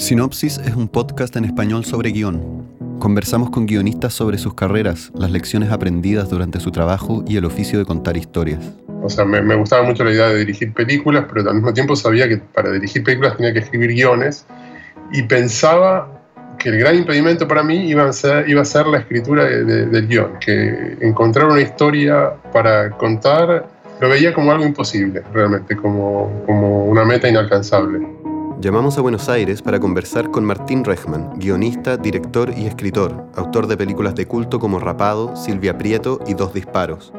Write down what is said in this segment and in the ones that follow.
Sinopsis es un podcast en español sobre guion. Conversamos con guionistas sobre sus carreras, las lecciones aprendidas durante su trabajo y el oficio de contar historias. O sea, me, gustaba mucho la idea de dirigir películas, pero al mismo tiempo sabía que para dirigir películas tenía que escribir guiones y pensaba que el gran impedimento para mí iba a ser, iba a ser la escritura del guion, que encontrar una historia para contar lo veía como algo imposible, realmente, como, como una meta inalcanzable. Llamamos a Buenos Aires para conversar con Martín Rechman, guionista, director y escritor, autor de películas de culto como Rapado, Silvia Prieto y Dos Disparos.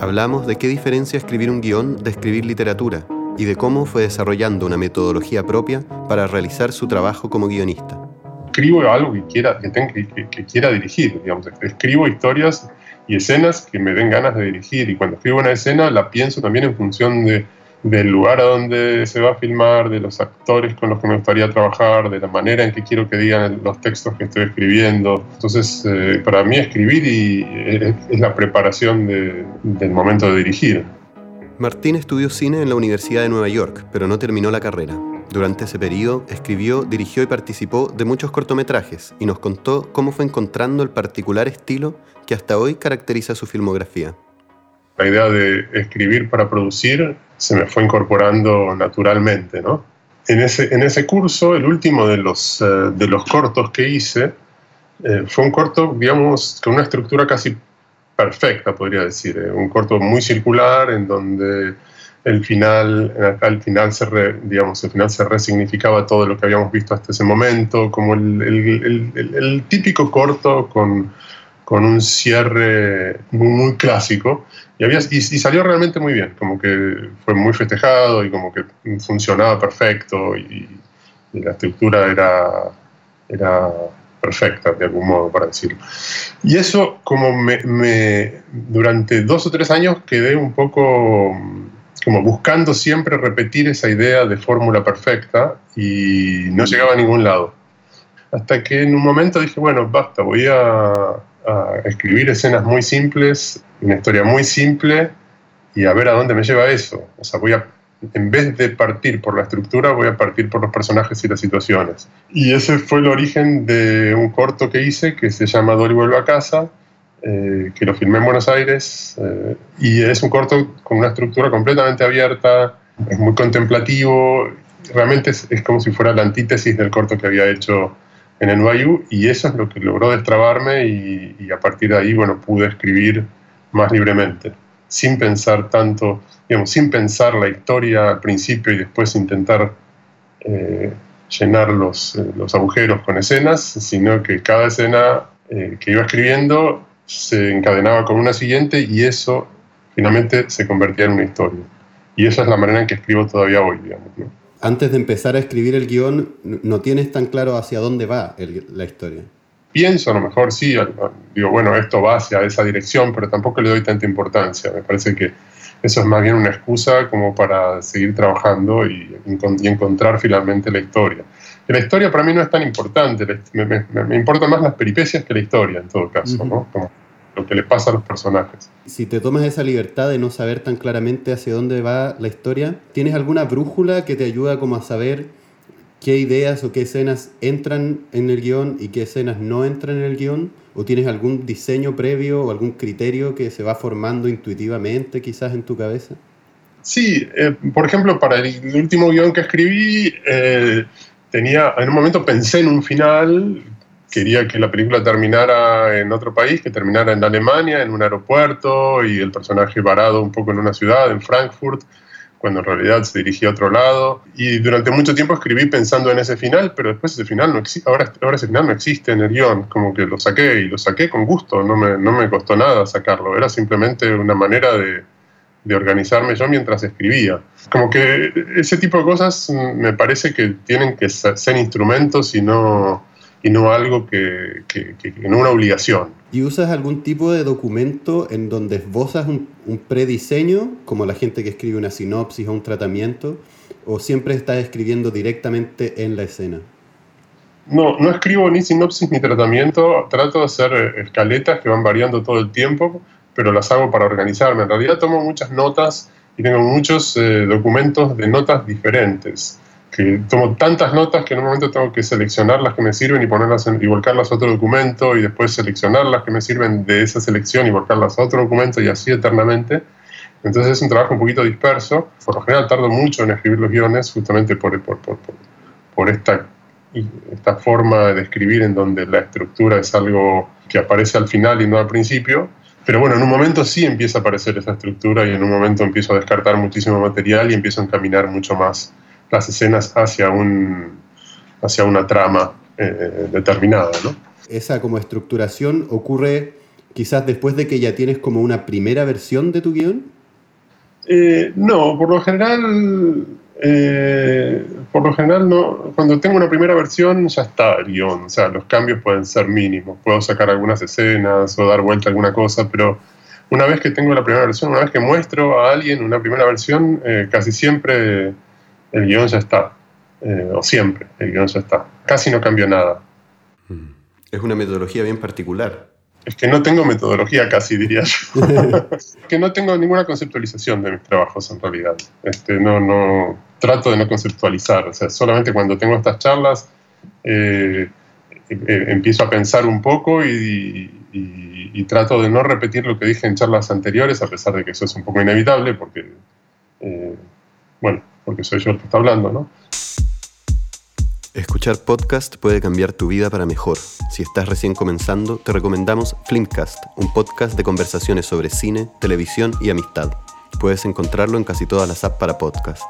Hablamos de qué diferencia escribir un guion de escribir literatura y de cómo fue desarrollando una metodología propia para realizar su trabajo como guionista. Escribo algo que quiera, que, tenga, que, quiera dirigir, digamos. Escribo historias y escenas que me den ganas de dirigir y cuando escribo una escena la pienso también en función de del lugar a donde se va a filmar, de los actores con los que me gustaría trabajar, de la manera en que quiero que digan los textos que estoy escribiendo. Entonces, eh, para mí escribir y, es, la preparación del momento de dirigir. Martín estudió cine en la Universidad de Nueva York, pero no terminó la carrera. Durante ese periodo escribió, dirigió y participó de muchos cortometrajes y nos contó cómo fue encontrando el particular estilo que hasta hoy caracteriza su filmografía. La idea de escribir para producir se me fue incorporando naturalmente, ¿no? En ese, en ese curso, el último de los, eh, de los cortos que hice, eh, fue un corto, digamos, con una estructura casi perfecta, podría decir. Eh, un corto muy circular en donde el final, al final se, digamos, el final se resignificaba todo lo que habíamos visto hasta ese momento, como el, el, el, típico corto con, con un cierre muy, muy clásico y, salió realmente muy bien, como que fue muy festejado y como que funcionaba perfecto y, la estructura era, era perfecta, de algún modo, para decirlo. Y eso, como me, durante dos o tres años quedé un poco como buscando siempre repetir esa idea de fórmula perfecta y no llegaba a ningún lado. Hasta que en un momento dije, bueno, basta, voy a a escribir escenas muy simples, una historia muy simple y a ver a dónde me lleva eso. O sea, voy a, en vez de partir por la estructura, voy a partir por los personajes y las situaciones. Y ese fue el origen de un corto que hice que se llama Dolly vuelve a casa, eh, que lo filmé en Buenos Aires. Eh, y es un corto con una estructura completamente abierta, es muy contemplativo. Realmente es como si fuera la antítesis del corto que había hecho en el NYU y eso es lo que logró destrabarme y, a partir de ahí, bueno, pude escribir más libremente, sin pensar tanto, digamos, sin pensar la historia al principio y después intentar eh, llenar los, eh, los, agujeros con escenas, sino que cada escena eh, que iba escribiendo se encadenaba con una siguiente y eso finalmente se convertía en una historia. Y esa es la manera en que escribo todavía hoy, digamos. Antes de empezar a escribir el guion, no tienes tan claro hacia dónde va la historia. Pienso, a lo mejor sí, digo, bueno, esto va hacia esa dirección, pero tampoco le doy tanta importancia. Me parece que eso es más bien una excusa como para seguir trabajando y, encontrar finalmente la historia. la historia para mí no es tan importante, me, me, importan más las peripecias que la historia en todo caso, ¿no? Lo que le pasa a los personajes. Si te tomas esa libertad de no saber tan claramente hacia dónde va la historia, ¿tienes alguna brújula que te ayuda como a saber qué ideas o qué escenas entran en el guion y qué escenas no entran en el guion? ¿O tienes algún diseño previo o algún criterio que se va formando intuitivamente quizás en tu cabeza? Sí, eh, por ejemplo, para el último guion que escribí, eh, tenía, en un momento pensé en un final quería que la película terminara en otro país, que terminara en Alemania, en un aeropuerto, y el personaje varado un poco en una ciudad, en Frankfurt, cuando en realidad se dirigía a otro lado. Y durante mucho tiempo escribí pensando en ese final, pero después ese final no existe, ahora, ahora ese final no existe en el guion, como que lo saqué y lo saqué con gusto, no me, no me costó nada sacarlo, era simplemente una manera de, de organizarme yo mientras escribía. Como que ese tipo de cosas me parece que tienen que ser instrumentos y no y no algo que, que, no una obligación. ¿Y usas algún tipo de documento en donde esbozas un, un, prediseño, como la gente que escribe una sinopsis o un tratamiento, o siempre estás escribiendo directamente en la escena? No, no escribo ni sinopsis ni tratamiento, trato de hacer escaletas que van variando todo el tiempo, pero las hago para organizarme. En realidad tomo muchas notas y tengo muchos eh, documentos de notas diferentes que tomo tantas notas que en un momento tengo que seleccionar las que me sirven y ponerlas y volcarlas a otro documento y después seleccionar las que me sirven de esa selección y volcarlas a otro documento y así eternamente. Entonces es un trabajo un poquito disperso. Por lo general tardo mucho en escribir los guiones justamente por, por, por, por esta, esta forma de escribir en donde la estructura es algo que aparece al final y no al principio. Pero bueno, en un momento sí empieza a aparecer esa estructura y en un momento empiezo a descartar muchísimo material y empiezo a encaminar mucho más las escenas hacia, un, hacia una trama eh, determinada. ¿no? Esa como estructuración ocurre quizás después de que ya tienes como una primera versión de tu guion. Eh, no, por lo general, eh, por lo general no. Cuando tengo una primera versión ya está el guion, o sea, los cambios pueden ser mínimos. Puedo sacar algunas escenas o dar vuelta a alguna cosa, pero una vez que tengo la primera versión, una vez que muestro a alguien una primera versión, casi siempre el guion ya está. Eh, o siempre, el guion ya está. Casi no cambio nada. Mm. Es una metodología bien particular. Es que no tengo metodología casi, diría yo. que no tengo ninguna conceptualización de mis trabajos en realidad. Este, no, no, trato de no conceptualizar. O sea, solamente cuando tengo estas charlas eh, eh, empiezo a pensar un poco y, trato de no repetir lo que dije en charlas anteriores, a pesar de que eso es un poco inevitable, porque, bueno, porque soy yo el que está hablando, ¿no? Escuchar podcast puede cambiar tu vida para mejor. Si estás recién comenzando, te recomendamos Flimcast, un podcast de conversaciones sobre cine, televisión y amistad. Puedes encontrarlo en casi todas las apps para podcast.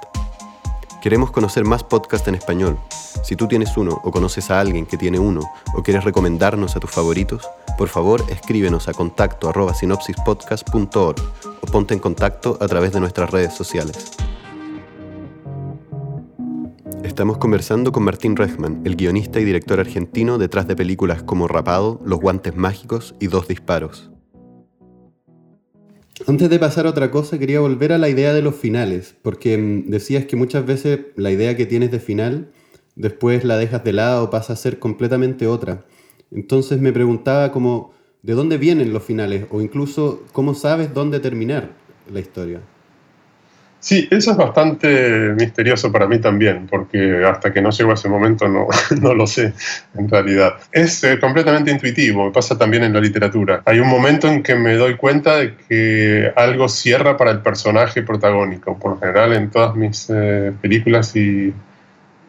Queremos conocer más podcasts en español. Si tú tienes uno o conoces a alguien que tiene uno o quieres recomendarnos a tus favoritos, por favor escríbenos a contacto sinopsispodcast.org o ponte en contacto a través de nuestras redes sociales. Estamos conversando con Martín Rechman, el guionista y director argentino detrás de películas como Rapado, Los Guantes Mágicos y Dos Disparos. Antes de pasar a otra cosa, quería volver a la idea de los finales, porque mm, decías que muchas veces la idea que tienes de final, después la dejas de lado pasa a ser completamente otra. Entonces me preguntaba como, ¿de dónde vienen los finales? O incluso, ¿cómo sabes dónde terminar la historia? Sí, eso es bastante misterioso para mí también, porque hasta que no llego a ese momento no, no lo sé en realidad. Es eh, completamente intuitivo, pasa también en la literatura. Hay un momento en que me doy cuenta de que algo cierra para el personaje protagónico. Por lo general en todas mis eh, películas y,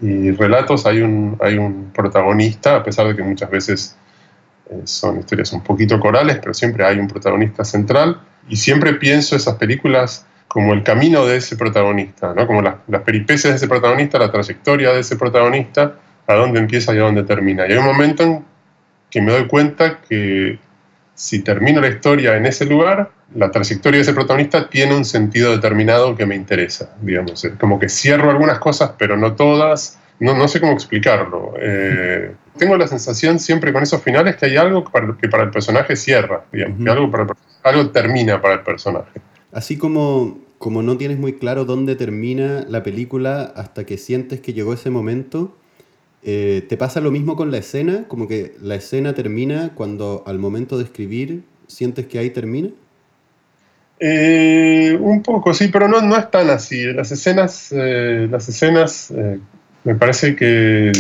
y, relatos hay un, hay un protagonista, a pesar de que muchas veces eh, son historias un poquito corales, pero siempre hay un protagonista central. Y siempre pienso esas películas como el camino de ese protagonista, ¿no? como las peripecias de ese protagonista, la trayectoria de ese protagonista, a dónde empieza y a dónde termina. Y hay un momento en que me doy cuenta que si termino la historia en ese lugar, la trayectoria de ese protagonista tiene un sentido determinado que me interesa, digamos. Como que cierro algunas cosas, pero no todas. No, no sé cómo explicarlo. Eh, tengo la sensación siempre con esos finales que hay algo que para el personaje cierra, digamos, que algo, para algo termina para el personaje. Así como, como no tienes muy claro dónde termina la película hasta que sientes que llegó ese momento, eh, ¿te pasa lo mismo con la escena? Como que la escena termina cuando al momento de escribir sientes que ahí termina. Eh, un poco, sí, pero no, no es tan así. Las escenas, eh, las escenas me parece que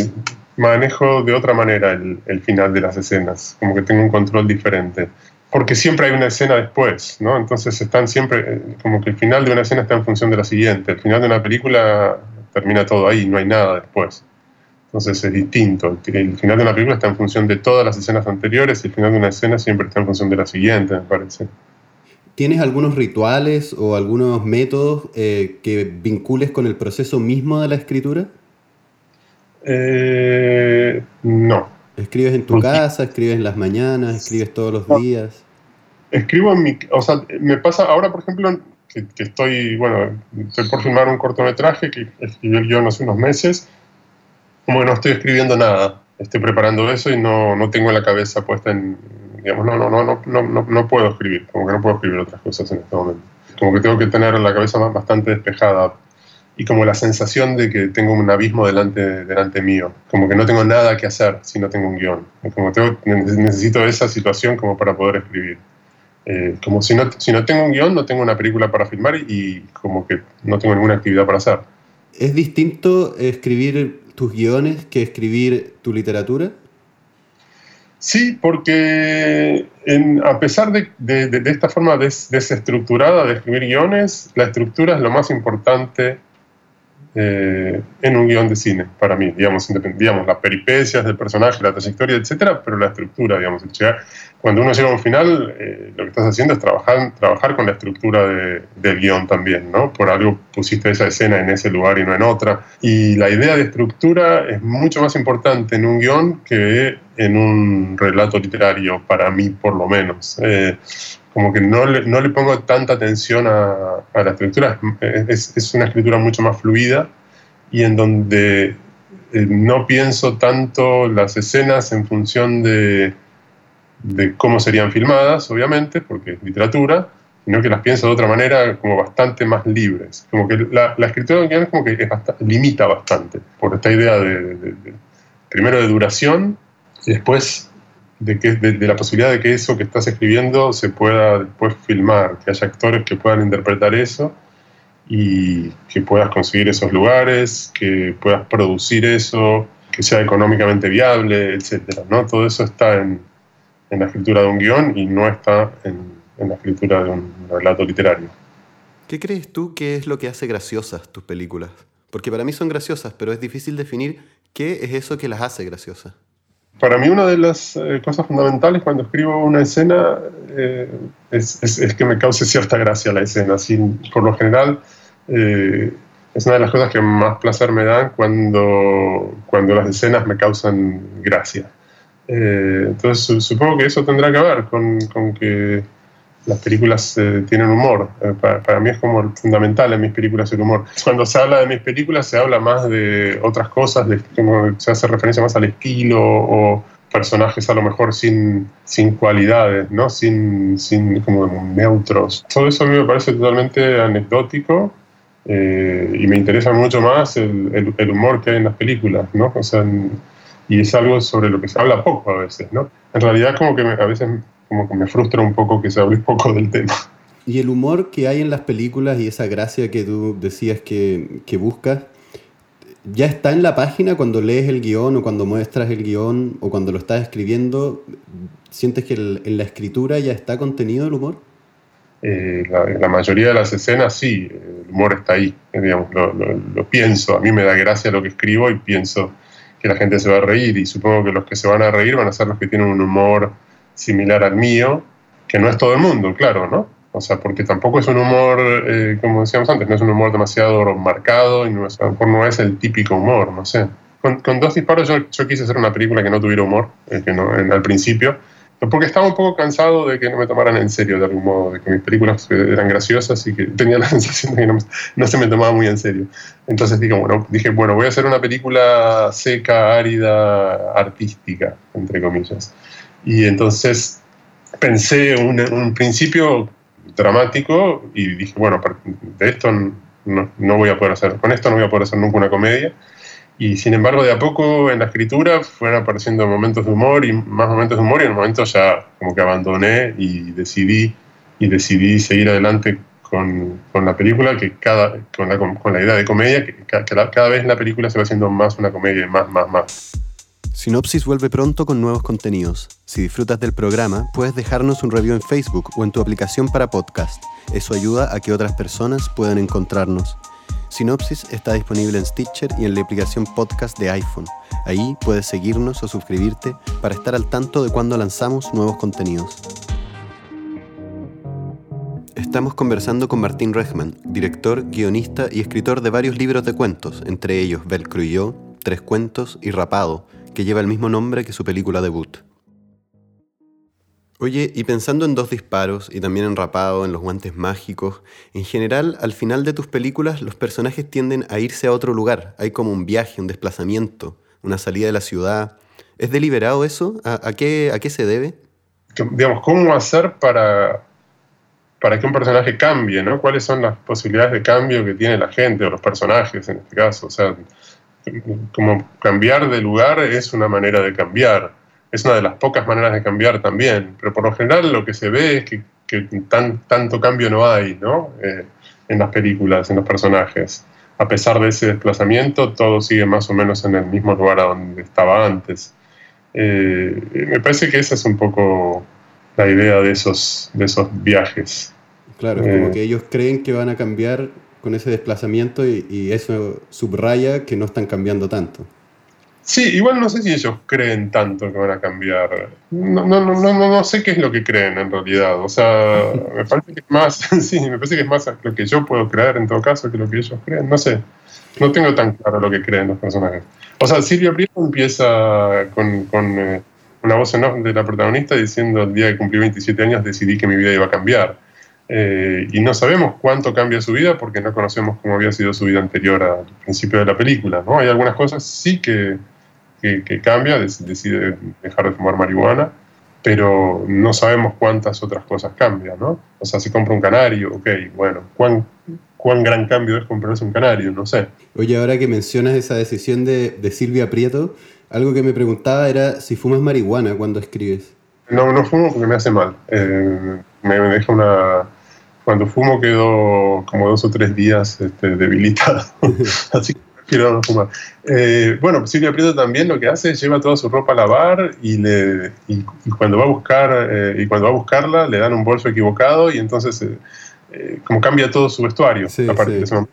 manejo de otra manera el, el, final de las escenas, como que tengo un control diferente porque siempre hay una escena después, ¿no? Entonces están siempre, eh, como que el final de una escena está en función de la siguiente, el final de una película termina todo ahí, no hay nada después. Entonces es distinto, el final de una película está en función de todas las escenas anteriores y el final de una escena siempre está en función de la siguiente, me parece. ¿Tienes algunos rituales o algunos métodos eh, que vincules con el proceso mismo de la escritura? Eh, no. ¿Escribes en tu casa, escribes en las mañanas, escribes todos los días? escribo en mi... O sea, me pasa ahora, por ejemplo, que, estoy, bueno, estoy por filmar un cortometraje que escribió el guion hace unos meses, como que no estoy escribiendo nada. Estoy preparando eso y no, no tengo la cabeza puesta en... Digamos, no, no, no, no, no, no puedo escribir, como que no puedo escribir otras cosas en este momento. Como que tengo que tener la cabeza bastante despejada y como la sensación de que tengo un abismo delante, delante mío, como que no tengo nada que hacer si no tengo un guion, como tengo, necesito esa situación como para poder escribir. Eh, como si no, si no tengo un guion, no tengo una película para filmar y, como que no tengo ninguna actividad para hacer. ¿Es distinto escribir tus guiones que escribir tu literatura? Sí, porque a pesar de, esta forma desestructurada de escribir guiones, la estructura es lo más importante eh, en un guion de cine, para mí, digamos, digamos, las peripecias del personaje, la trayectoria, etcétera, pero la estructura, digamos, cuando uno llega a un final, eh, lo que estás haciendo es trabajar, trabajar con la estructura del guion también, ¿no? Por algo pusiste esa escena en ese lugar y no en otra. Y la idea de estructura es mucho más importante en un guion que en un relato literario, para mí por lo menos. Eh, como que no le, no le pongo tanta atención a, a la escritura, es, es, una escritura mucho más fluida y en donde eh, no pienso tanto las escenas en función de, de cómo serían filmadas, obviamente, porque es literatura, sino que las pienso de otra manera, como bastante más libres. Como que la, la escritura de es como que limita bastante, por esta idea de, de, primero de duración después de, que, de, la posibilidad de que eso que estás escribiendo se pueda después filmar, que haya actores que puedan interpretar eso y que puedas conseguir esos lugares, que puedas producir eso, que sea económicamente viable, etc. ¿no? Todo eso está en, en la escritura de un guion y no está en, en la escritura de un relato literario. ¿Qué crees tú que es lo que hace graciosas tus películas? Porque para mí son graciosas, pero es difícil definir qué es eso que las hace graciosas para mí una de las eh, cosas fundamentales cuando escribo una escena eh, es, que me cause cierta gracia la escena. por lo general, eh, es una de las cosas que más placer me dan cuando, cuando las escenas me causan gracia. entonces supongo que eso tendrá que ver con, con que las películas tienen humor. Para, mí es como fundamental en mis películas el humor. Cuando se habla de mis películas se habla más de otras cosas, de, como se hace referencia más al estilo o personajes a lo mejor sin, sin cualidades, ¿no? sin, sin como neutros. Todo eso a mí me parece totalmente anecdótico eh, y me interesa mucho más el, el, humor que hay en las películas. ¿no? O sea, y es algo sobre lo que se habla poco a veces. ¿no? En realidad como que a veces como que me frustra un poco que se hable poco del tema. Y el humor que hay en las películas y esa gracia que tú decías que, que buscas, ¿ya está en la página cuando lees el guion o cuando muestras el guion o cuando lo estás escribiendo? ¿Sientes que en la escritura ya está contenido el humor? Eh, la, mayoría de las escenas sí, el humor está ahí, eh, digamos, lo, lo, pienso, a mí me da gracia lo que escribo y pienso que la gente se va a reír y supongo que los que se van a reír van a ser los que tienen un humor similar al mío, que no es todo el mundo, claro, ¿no? O sea, porque tampoco es un humor, eh, como decíamos antes, no es un humor demasiado marcado y no es, no es el típico humor, no sé. Con, dos disparos yo, quise hacer una película que no tuviera humor, eh, que no, al principio, porque estaba un poco cansado de que no me tomaran en serio de algún modo, de que mis películas eran graciosas y que tenía la sensación de que no, no se me tomaba muy en serio. Entonces dije bueno, dije, bueno, voy a hacer una película seca, árida, artística, entre comillas. Y entonces pensé un, un principio dramático y dije, bueno, de esto no, no, voy a poder hacer, con esto no voy a poder hacer nunca una comedia. Y sin embargo, de a poco en la escritura fueron apareciendo momentos de humor y más momentos de humor y en un momento ya como que abandoné y decidí, y decidí seguir adelante con, con la película, que cada, con, la, con la idea de comedia, que, que cada vez la película se va haciendo más una comedia, más, más, más. Sinopsis vuelve pronto con nuevos contenidos. Si disfrutas del programa, puedes dejarnos un review en Facebook o en tu aplicación para podcast. Eso ayuda a que otras personas puedan encontrarnos. Sinopsis está disponible en Stitcher y en la aplicación podcast de iPhone. Ahí puedes seguirnos o suscribirte para estar al tanto de cuando lanzamos nuevos contenidos. Estamos conversando con Martín Rechman, director, guionista y escritor de varios libros de cuentos, entre ellos Velcro y yo, Tres Cuentos y Rapado, que lleva el mismo nombre que su película debut. Oye, y pensando en dos disparos y también en rapado, en los guantes mágicos, en general, al final de tus películas los personajes tienden a irse a otro lugar. Hay como un viaje, un desplazamiento, una salida de la ciudad. ¿Es deliberado eso? ¿A, qué, a qué se debe? Digamos, ¿cómo hacer para, para que un personaje cambie? ¿no? ¿Cuáles son las posibilidades de cambio que tiene la gente o los personajes en este caso? O sea, como cambiar de lugar es una manera de cambiar, es una de las pocas maneras de cambiar también, pero por lo general lo que se ve es que, tan, tanto cambio no hay ¿no? Eh, en las películas, en los personajes. a pesar de ese desplazamiento, todo sigue más o menos en el mismo lugar a donde estaba antes. Eh, me parece que esa es un poco la idea de esos, de esos viajes. Claro, como que ellos creen que van a cambiar con ese desplazamiento y, eso subraya que no están cambiando tanto. Sí, igual no sé si ellos creen tanto que van a cambiar. No, no, no, no, no sé qué es lo que creen en realidad. O sea, me parece que es más, sí, me parece que es más lo que yo puedo creer en todo caso que lo que ellos creen. No sé, no tengo tan claro lo que creen los personajes. O sea, Silvia Prieto empieza con, con eh, una voz en off de la protagonista diciendo el día que cumplí 27 años decidí que mi vida iba a cambiar. Eh, y no sabemos cuánto cambia su vida porque no conocemos cómo había sido su vida anterior al principio de la película. ¿no? Hay algunas cosas sí que, que, cambia, decide dejar de fumar marihuana, pero no sabemos cuántas otras cosas cambian. ¿no? O sea, si compra un canario, ok, bueno, ¿cuán, cuán gran cambio es comprarse un canario? No sé. Oye, ahora que mencionas esa decisión de, de Silvia Prieto, algo que me preguntaba era si fumas marihuana cuando escribes. No, no fumo porque me hace mal. Eh, me deja una, cuando fumo quedo como dos o tres días este, debilitado, así que prefiero no fumar. Eh, bueno, Silvia Prieto también lo que hace es lleva toda su ropa a lavar y, le, y, cuando va a buscar eh, y cuando va a buscarla le dan un bolso equivocado y entonces eh, como cambia todo su vestuario, sí, aparte de eso,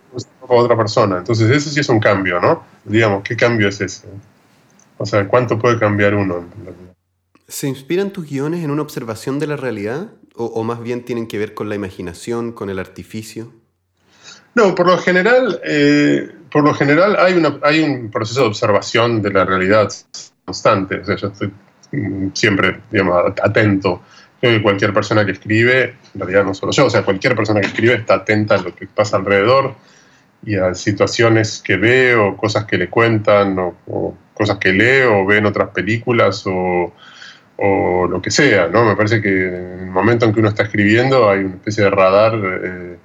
otra persona. Entonces eso sí es un cambio, ¿no? Digamos, ¿qué cambio es ese? O sea, ¿cuánto puede cambiar uno? ¿Se inspiran tus guiones en una observación de la realidad? O, más bien tienen que ver con la imaginación, con el artificio? No, por lo general, eh, por lo general hay, una, hay un proceso de observación de la realidad constante. O yo estoy mm, siempre, digamos, atento. Creo que cualquier persona que escribe, en realidad no solo yo, o sea, cualquier persona que escribe está atenta a lo que pasa alrededor y a situaciones que ve o cosas que le cuentan o, o cosas que lee o ve en otras películas o o lo que sea, ¿no? Me parece que en el momento en que uno está escribiendo hay una especie de radar eh,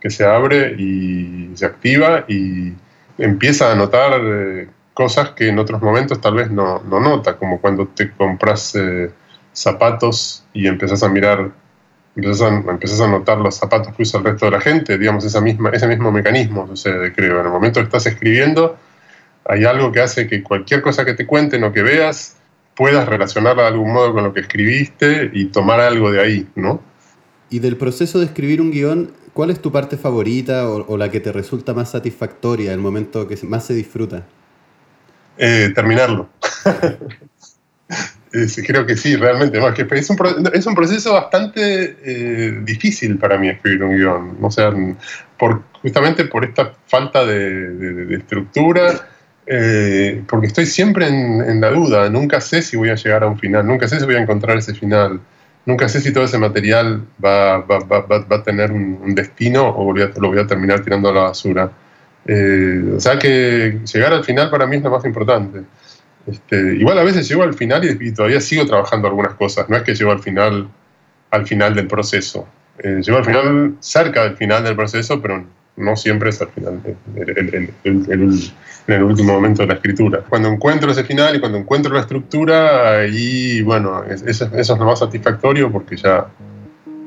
que se abre y se activa y empieza a notar eh, cosas que en otros momentos tal vez no, no nota, como cuando te compras eh, zapatos y empiezas a mirar, empiezas a, a, notar los zapatos que usa el resto de la gente, digamos, esa misma, ese mismo mecanismo sucede, creo. En el momento que estás escribiendo, hay algo que hace que cualquier cosa que te cuenten o que veas, puedas relacionarla de algún modo con lo que escribiste y tomar algo de ahí, ¿no? Y del proceso de escribir un guion, ¿cuál es tu parte favorita o, la que te resulta más satisfactoria, el momento que más se disfruta? Eh, terminarlo. creo que sí, realmente. Más que es, un, es un proceso bastante eh, difícil para mí escribir un guion. O sea, por, justamente por esta falta de estructura eh, porque estoy siempre en, la duda, nunca sé si voy a llegar a un final, nunca sé si voy a encontrar ese final, nunca sé si todo ese material va, va, va, va a tener un, destino o lo voy a terminar tirando a la basura. Eh, o sea que llegar al final para mí es lo más importante. Este, igual a veces llego al final y, todavía sigo trabajando algunas cosas, no es que llego al final, al final del proceso. Eh, llego al final cerca del final del proceso, pero no siempre es al final, en el último momento de la escritura. Cuando encuentro ese final y cuando encuentro la estructura, ahí, bueno, eso, es lo más satisfactorio porque ya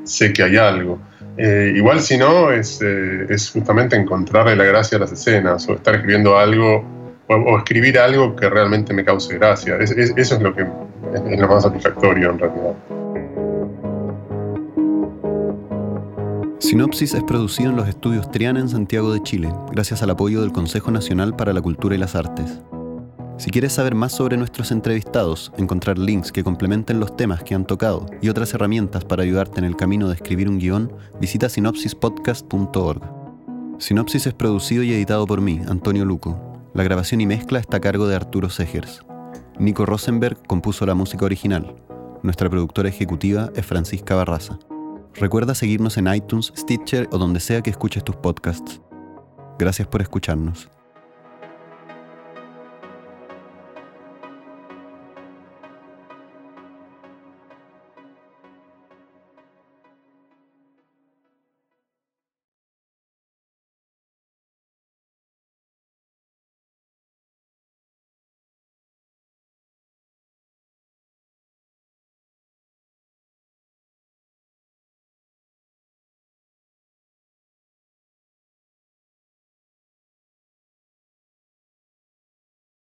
sé que hay algo. Eh, igual si no, es, eh, es, justamente encontrarle la gracia a las escenas o estar escribiendo algo o, escribir algo que realmente me cause gracia. eso es lo que es lo más satisfactorio en realidad. Sinopsis es producido en los estudios Triana en Santiago de Chile, gracias al apoyo del Consejo Nacional para la Cultura y las Artes. Si quieres saber más sobre nuestros entrevistados, encontrar links que complementen los temas que han tocado y otras herramientas para ayudarte en el camino de escribir un guion, visita sinopsispodcast.org. Sinopsis es producido y editado por mí, Antonio Luco. La grabación y mezcla está a cargo de Arturo Segers. Nico Rosenberg compuso la música original. Nuestra productora ejecutiva es Francisca Barraza. Recuerda seguirnos en iTunes, Stitcher o donde sea que escuches tus podcasts. Gracias por escucharnos.